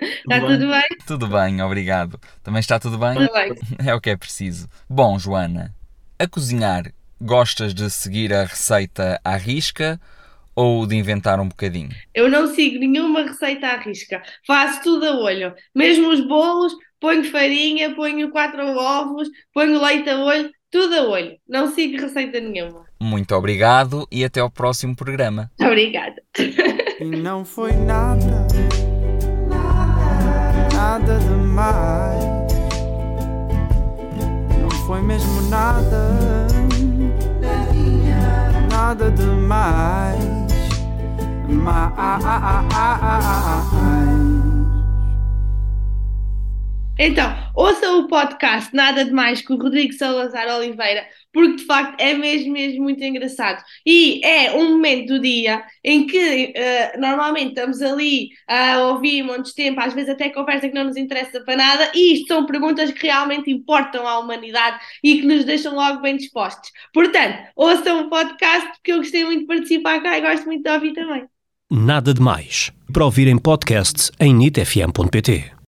Está tudo bem? Tudo bem, obrigado. Também está tudo bem? Tudo bem. É o que é preciso. Bom, Joana, a cozinhar, gostas de seguir a receita à risca ou de inventar um bocadinho? Eu não sigo nenhuma receita à risca. Faço tudo a olho. Mesmo os bolos, ponho farinha, ponho quatro ovos, ponho leite a olho, tudo a olho. Não sigo receita nenhuma. Muito obrigado e até ao próximo programa. Obrigada. E não foi nada, nada demais. Mais. Então, ouça o podcast Nada de Mais com o Rodrigo Salazar Oliveira, porque de facto é mesmo, mesmo muito engraçado. E é um momento do dia em que uh, normalmente estamos ali a ouvir montes de tempo, às vezes até conversa que não nos interessa para nada, e isto são perguntas que realmente importam à humanidade e que nos deixam logo bem dispostos. Portanto, ouçam o podcast, porque eu gostei muito de participar cá e gosto muito de ouvir também. Nada de Mais. Para ouvir em podcast em nitfm.pt.